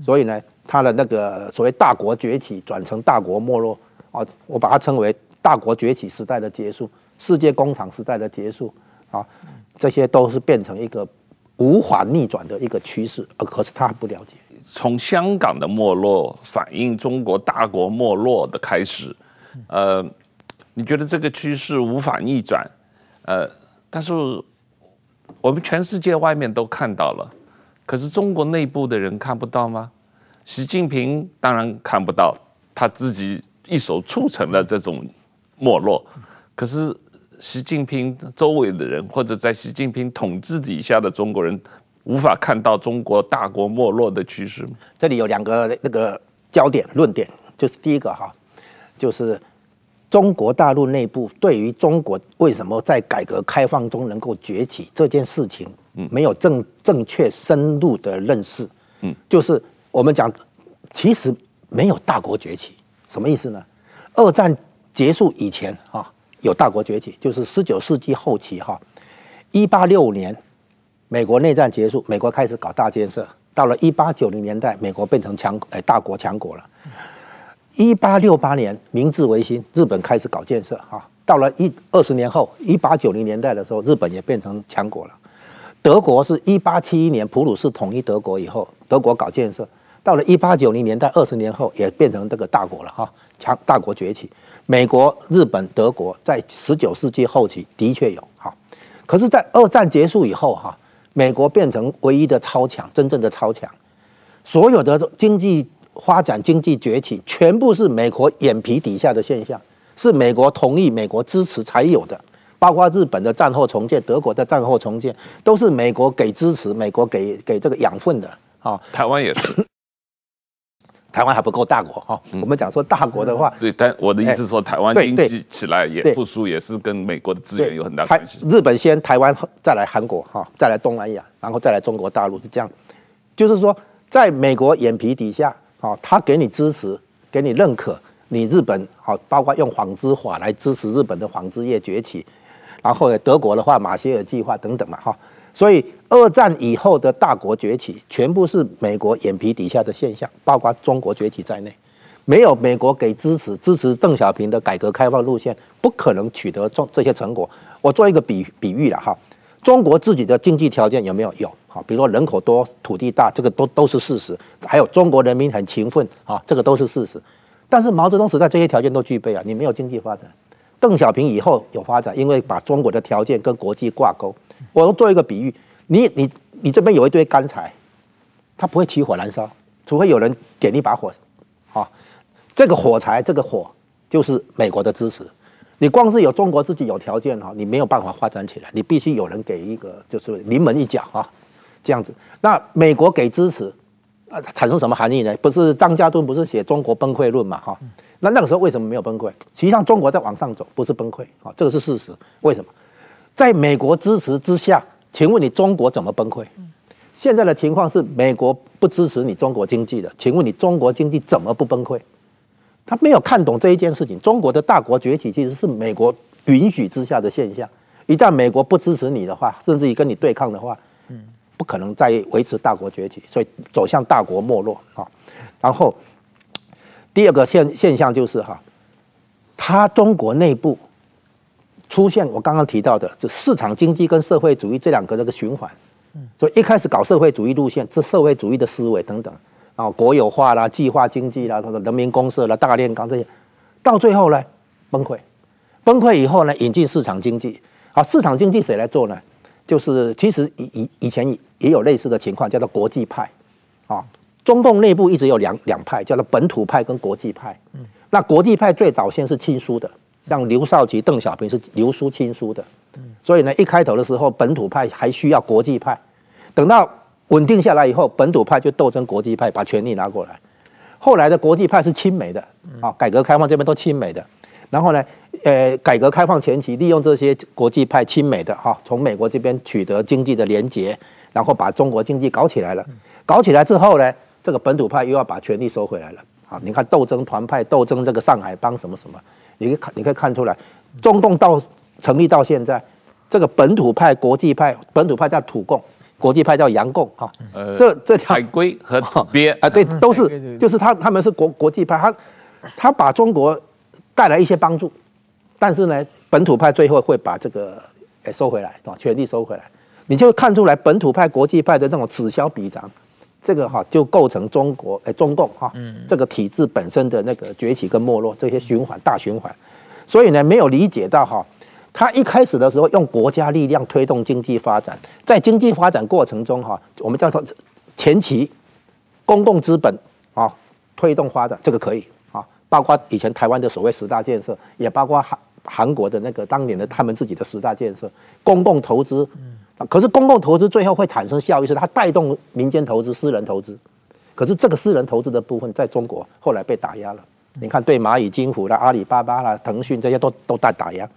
所以呢，他的那个所谓大国崛起转成大国没落啊，我把它称为大国崛起时代的结束，世界工厂时代的结束啊，这些都是变成一个。无法逆转的一个趋势，而可是他还不了解。从香港的没落反映中国大国没落的开始，呃，你觉得这个趋势无法逆转？呃，但是我们全世界外面都看到了，可是中国内部的人看不到吗？习近平当然看不到，他自己一手促成了这种没落，可是。习近平周围的人，或者在习近平统治底下的中国人，无法看到中国大国没落的趋势。这里有两个那个焦点论点，就是第一个哈，就是中国大陆内部对于中国为什么在改革开放中能够崛起这件事情，没有正正确深入的认识。嗯，就是我们讲，其实没有大国崛起，什么意思呢？二战结束以前啊。有大国崛起，就是十九世纪后期哈，一八六五年，美国内战结束，美国开始搞大建设。到了一八九零年代，美国变成强诶大国强国了。一八六八年，明治维新，日本开始搞建设哈。到了一二十年后，一八九零年代的时候，日本也变成强国了。德国是一八七一年普鲁士统一德国以后，德国搞建设。到了一八九零年代，二十年后也变成这个大国了哈，强大国崛起。美国、日本、德国在十九世纪后期的确有哈，可是，在二战结束以后哈，美国变成唯一的超强，真正的超强，所有的经济发展、经济崛起，全部是美国眼皮底下的现象，是美国同意、美国支持才有的，包括日本的战后重建、德国的战后重建，都是美国给支持、美国给给这个养分的啊。台湾也是。台湾还不够大国哈，我们讲说大国的话，嗯、对，但我的意思是说，台湾经济起来也复苏，也是跟美国的资源有很大关系。日本先，台湾再来韩国哈，再来东南亚，然后再来中国大陆是这样。就是说，在美国眼皮底下，哈，他给你支持，给你认可，你日本好，包括用纺织法来支持日本的纺织业崛起，然后呢，德国的话马歇尔计划等等嘛哈，所以二战以后的大国崛起，全部是美国眼皮底下的现象，包括中国崛起在内。没有美国给支持，支持邓小平的改革开放路线，不可能取得这这些成果。我做一个比比喻了哈，中国自己的经济条件有没有？有，好，比如说人口多、土地大，这个都都是事实。还有中国人民很勤奋啊，这个都是事实。但是毛泽东时代这些条件都具备啊，你没有经济发展。邓小平以后有发展，因为把中国的条件跟国际挂钩。我做一个比喻，你你你这边有一堆干柴，它不会起火燃烧，除非有人点一把火，啊。这个火柴，这个火就是美国的支持。你光是有中国自己有条件哈，你没有办法发展起来。你必须有人给一个，就是临门一脚啊，这样子。那美国给支持，啊，产生什么含义呢？不是张家敦不是写《中国崩溃论》嘛？哈，那那个时候为什么没有崩溃？实际上中国在往上走，不是崩溃啊，这个是事实。为什么？在美国支持之下，请问你中国怎么崩溃？现在的情况是美国不支持你中国经济的，请问你中国经济怎么不崩溃？他没有看懂这一件事情。中国的大国崛起其实是美国允许之下的现象。一旦美国不支持你的话，甚至于跟你对抗的话，嗯，不可能再维持大国崛起，所以走向大国没落啊。然后第二个现现象就是哈，他中国内部出现我刚刚提到的，就市场经济跟社会主义这两个这个循环。所以一开始搞社会主义路线，这社会主义的思维等等。啊，国有化啦，计划经济啦，他的人民公社啦，大炼钢这些，到最后呢，崩溃，崩溃以后呢，引进市场经济。好，市场经济谁来做呢？就是其实以以以前也有类似的情况，叫做国际派。啊，中共内部一直有两两派，叫做本土派跟国际派。嗯，那国际派最早先是亲苏的，像刘少奇、邓小平是留苏亲苏的。嗯，所以呢，一开头的时候，本土派还需要国际派，等到。稳定下来以后，本土派就斗争国际派，把权力拿过来。后来的国际派是亲美的，啊，改革开放这边都亲美的。然后呢，呃，改革开放前期利用这些国际派亲美的哈，从美国这边取得经济的连结，然后把中国经济搞起来了。搞起来之后呢，这个本土派又要把权力收回来了。啊，你看斗争团派，斗争这个上海帮什么什么，你可以看，你可以看出来，中共到成立到现在，这个本土派、国际派，本土派叫土共。国际派叫洋共哈，呃，这这条海归和土鳖啊，对，都是，就是他他们是国国际派，他他把中国带来一些帮助，但是呢，本土派最后会把这个给收回来，把权力收回来，你就看出来本土派、国际派的那种此消彼长，这个哈就构成中国诶中共哈，这个体制本身的那个崛起跟没落这些循环大循环，所以呢，没有理解到哈。他一开始的时候用国家力量推动经济发展，在经济发展过程中，哈，我们叫做前期公共资本啊推动发展，这个可以啊，包括以前台湾的所谓十大建设，也包括韩韩国的那个当年的他们自己的十大建设，公共投资，可是公共投资最后会产生效益，是它带动民间投资、私人投资，可是这个私人投资的部分在中国后来被打压了，你看对蚂蚁金服啦、阿里巴巴啦、腾讯这些都都在打压。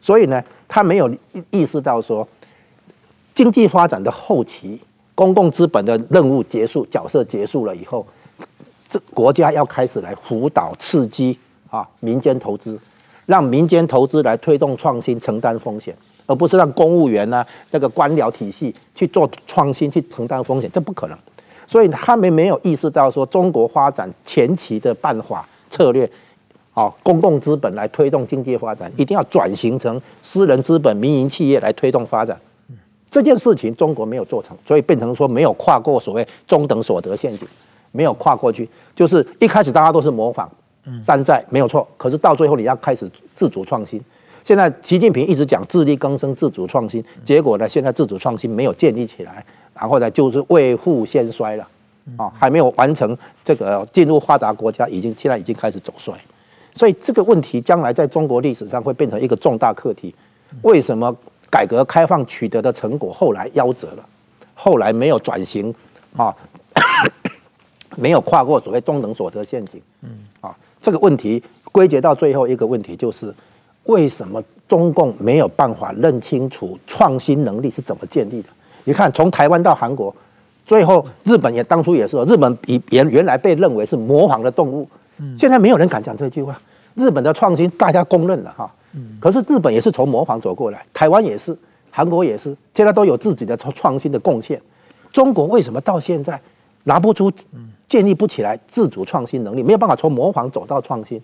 所以呢，他没有意识到说，经济发展的后期，公共资本的任务结束，角色结束了以后，这国家要开始来辅导、刺激啊民间投资，让民间投资来推动创新、承担风险，而不是让公务员呢、这个官僚体系去做创新、去承担风险，这不可能。所以他们没有意识到说，中国发展前期的办法策略。啊，公共资本来推动经济发展，一定要转型成私人资本、民营企业来推动发展。这件事情中国没有做成，所以变成说没有跨过所谓中等所得陷阱，没有跨过去。就是一开始大家都是模仿、山寨，没有错。可是到最后你要开始自主创新。现在习近平一直讲自力更生、自主创新，结果呢，现在自主创新没有建立起来，然后呢就是未富先衰了。啊，还没有完成这个进入发达国家，已经现在已经开始走衰。所以这个问题将来在中国历史上会变成一个重大课题。为什么改革开放取得的成果后来夭折了？后来没有转型啊，没有跨过所谓中等所得陷阱。嗯，啊，这个问题归结到最后一个问题就是：为什么中共没有办法认清楚创新能力是怎么建立的？你看，从台湾到韩国，最后日本也当初也是，日本比原原来被认为是模仿的动物。现在没有人敢讲这句话。日本的创新大家公认了哈，可是日本也是从模仿走过来，台湾也是。韩国也是，现在都有自己的创创新的贡献。中国为什么到现在拿不出、建立不起来自主创新能力，没有办法从模仿走到创新？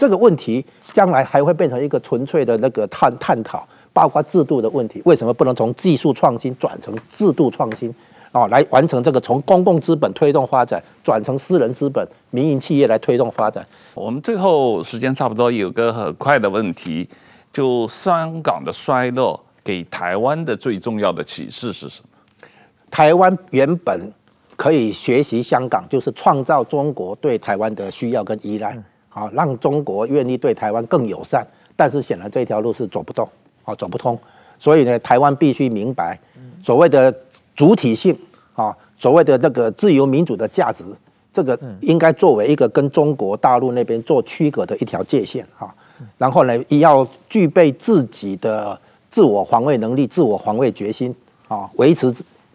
这个问题将来还会变成一个纯粹的那个探探讨，包括制度的问题。为什么不能从技术创新转成制度创新？啊，来完成这个从公共资本推动发展转成私人资本、民营企业来推动发展。我们最后时间差不多，有个很快的问题，就香港的衰落给台湾的最重要的启示是什么？台湾原本可以学习香港，就是创造中国对台湾的需要跟依赖，啊，让中国愿意对台湾更友善。但是显然这条路是走不动，啊，走不通。所以呢，台湾必须明白所谓的。主体性啊，所谓的那个自由民主的价值，这个应该作为一个跟中国大陆那边做区隔的一条界限啊。然后呢，也要具备自己的自我防卫能力、自我防卫决心啊，维持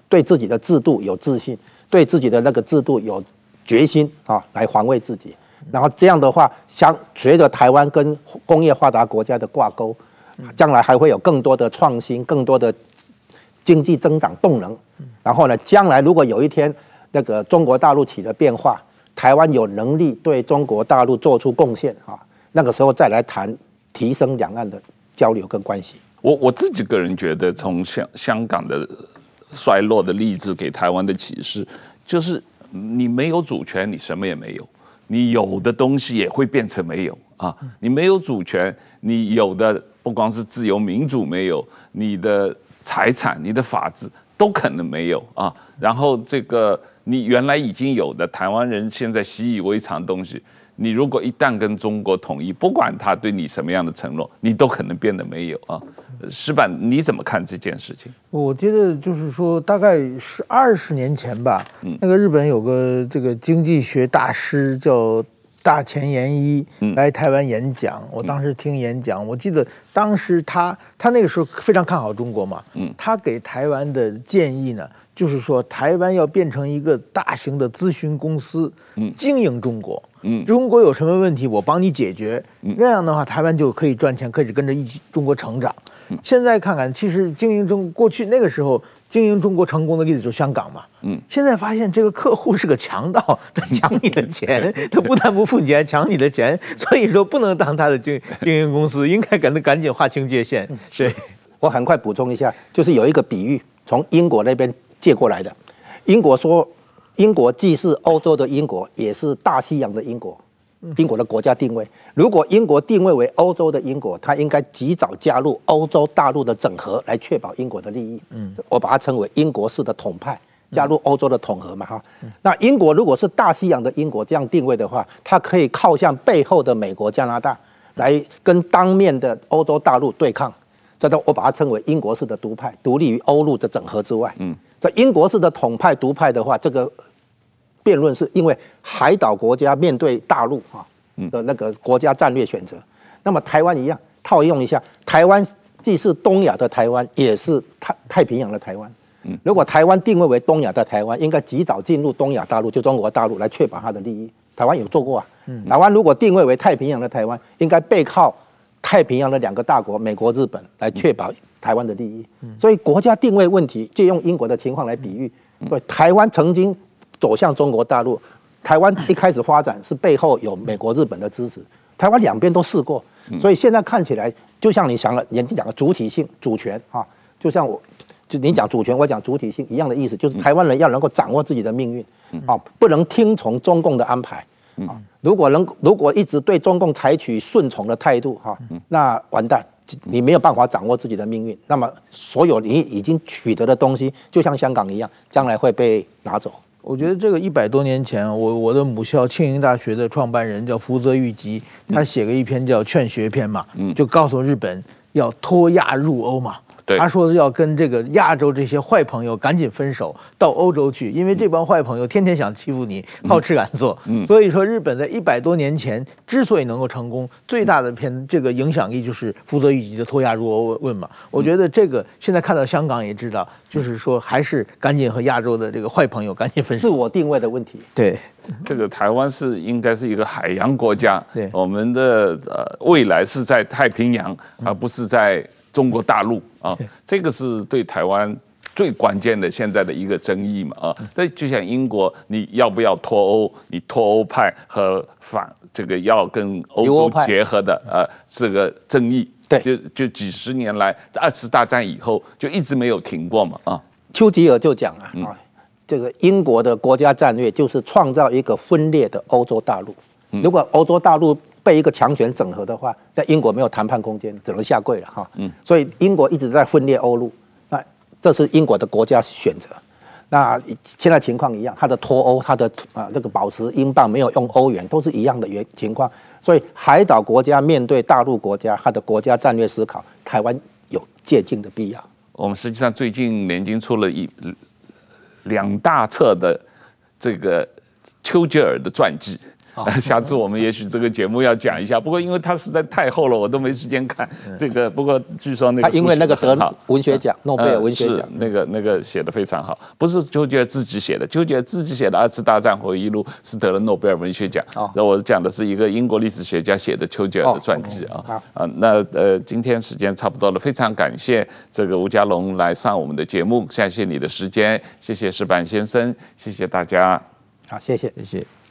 对自己的制度有自信，对自己的那个制度有决心啊，来防卫自己。然后这样的话，相随着台湾跟工业发达国家的挂钩，将来还会有更多的创新，更多的。经济增长动能，然后呢，将来如果有一天那个中国大陆起了变化，台湾有能力对中国大陆做出贡献啊，那个时候再来谈提升两岸的交流跟关系。我我自己个人觉得，从香香港的衰落的例子给台湾的启示，就是你没有主权，你什么也没有；你有的东西也会变成没有啊。你没有主权，你有的不光是自由民主没有，你的。财产、你的法治都可能没有啊，然后这个你原来已经有的台湾人现在习以为常的东西，你如果一旦跟中国统一，不管他对你什么样的承诺，你都可能变得没有啊。矢板，你怎么看这件事情？我觉得就是说，大概是二十年前吧，那个日本有个这个经济学大师叫。大前研一来台湾演讲，我当时听演讲，我记得当时他他那个时候非常看好中国嘛，他给台湾的建议呢，就是说台湾要变成一个大型的咨询公司，经营中国，中国有什么问题我帮你解决，那样的话台湾就可以赚钱，可以跟着一起中国成长。现在看看，其实经营中过去那个时候经营中国成功的例子就是香港嘛。嗯，现在发现这个客户是个强盗，他抢你的钱，他不但不付你，还抢你的钱，所以说不能当他的经经营公司，应该赶赶紧划清界限。对，我很快补充一下，就是有一个比喻从英国那边借过来的，英国说，英国既是欧洲的英国，也是大西洋的英国。英国的国家定位，如果英国定位为欧洲的英国，它应该及早加入欧洲大陆的整合，来确保英国的利益。嗯，我把它称为英国式的统派，加入欧洲的统合嘛，哈。那英国如果是大西洋的英国这样定位的话，它可以靠向背后的美国、加拿大，来跟当面的欧洲大陆对抗。这都我把它称为英国式的独派，独立于欧陆的整合之外。嗯，这英国式的统派独派的话，这个。辩论是因为海岛国家面对大陆啊的那个国家战略选择，那么台湾一样套用一下，台湾既是东亚的台湾，也是太太平洋的台湾。如果台湾定位为东亚的台湾，应该及早进入东亚大陆，就中国大陆来确保它的利益。台湾有做过啊。台湾如果定位为太平洋的台湾，应该背靠太平洋的两个大国美国、日本来确保台湾的利益。所以国家定位问题，借用英国的情况来比喻，对台湾曾经。走向中国大陆，台湾一开始发展是背后有美国、日本的支持，台湾两边都试过，所以现在看起来就像你想了，你讲的主体性、主权啊，就像我，就你讲主权，我讲主体性一样的意思，就是台湾人要能够掌握自己的命运啊，不能听从中共的安排啊，如果能如果一直对中共采取顺从的态度哈，那完蛋，你没有办法掌握自己的命运，那么所有你已经取得的东西，就像香港一样，将来会被拿走。我觉得这个一百多年前，我我的母校庆应大学的创办人叫福泽谕吉，他写过一篇叫《劝学篇》嘛，就告诉日本要脱亚入欧嘛。他说要跟这个亚洲这些坏朋友赶紧分手，到欧洲去，因为这帮坏朋友天天想欺负你，好吃懒做。所以说日本在一百多年前之所以能够成功，最大的偏这个影响力就是福泽谕吉的脱亚入欧问嘛。我觉得这个现在看到香港也知道，就是说还是赶紧和亚洲的这个坏朋友赶紧分手。自我定位的问题。对，这个台湾是应该是一个海洋国家，对，我们的呃未来是在太平洋，而不是在。中国大陆啊，这个是对台湾最关键的现在的一个争议嘛啊。那就像英国，你要不要脱欧？你脱欧派和反这个要跟欧洲结合的呃这个争议，对，就就几十年来二次大战以后就一直没有停过嘛啊。丘吉尔就讲了啊，这个英国的国家战略就是创造一个分裂的欧洲大陆。如果欧洲大陆被一个强权整合的话，在英国没有谈判空间，只能下跪了哈。嗯，所以英国一直在分裂欧陆，那这是英国的国家选择。那现在情况一样，它的脱欧，它的啊这个保持英镑没有用欧元，都是一样的原情况。所以海岛国家面对大陆国家，它的国家战略思考，台湾有借鉴的必要。我们实际上最近年经出了一两大册的这个丘吉尔的传记。下次我们也许这个节目要讲一下，不过因为它实在太厚了，我都没时间看这个。不过据说那个他因为那个得文学奖，诺贝尔文学奖，那个那个写的非常好，不是丘吉尔自己写的，丘吉尔自己写的《二次大战回忆录》是得了诺贝尔文学奖。那我讲的是一个英国历史学家写的丘吉尔的传记啊。啊，那呃，今天时间差不多了，非常感谢这个吴家龙来上我们的节目，感谢你的时间，谢谢石板先生，谢谢大家。好，谢谢，谢谢。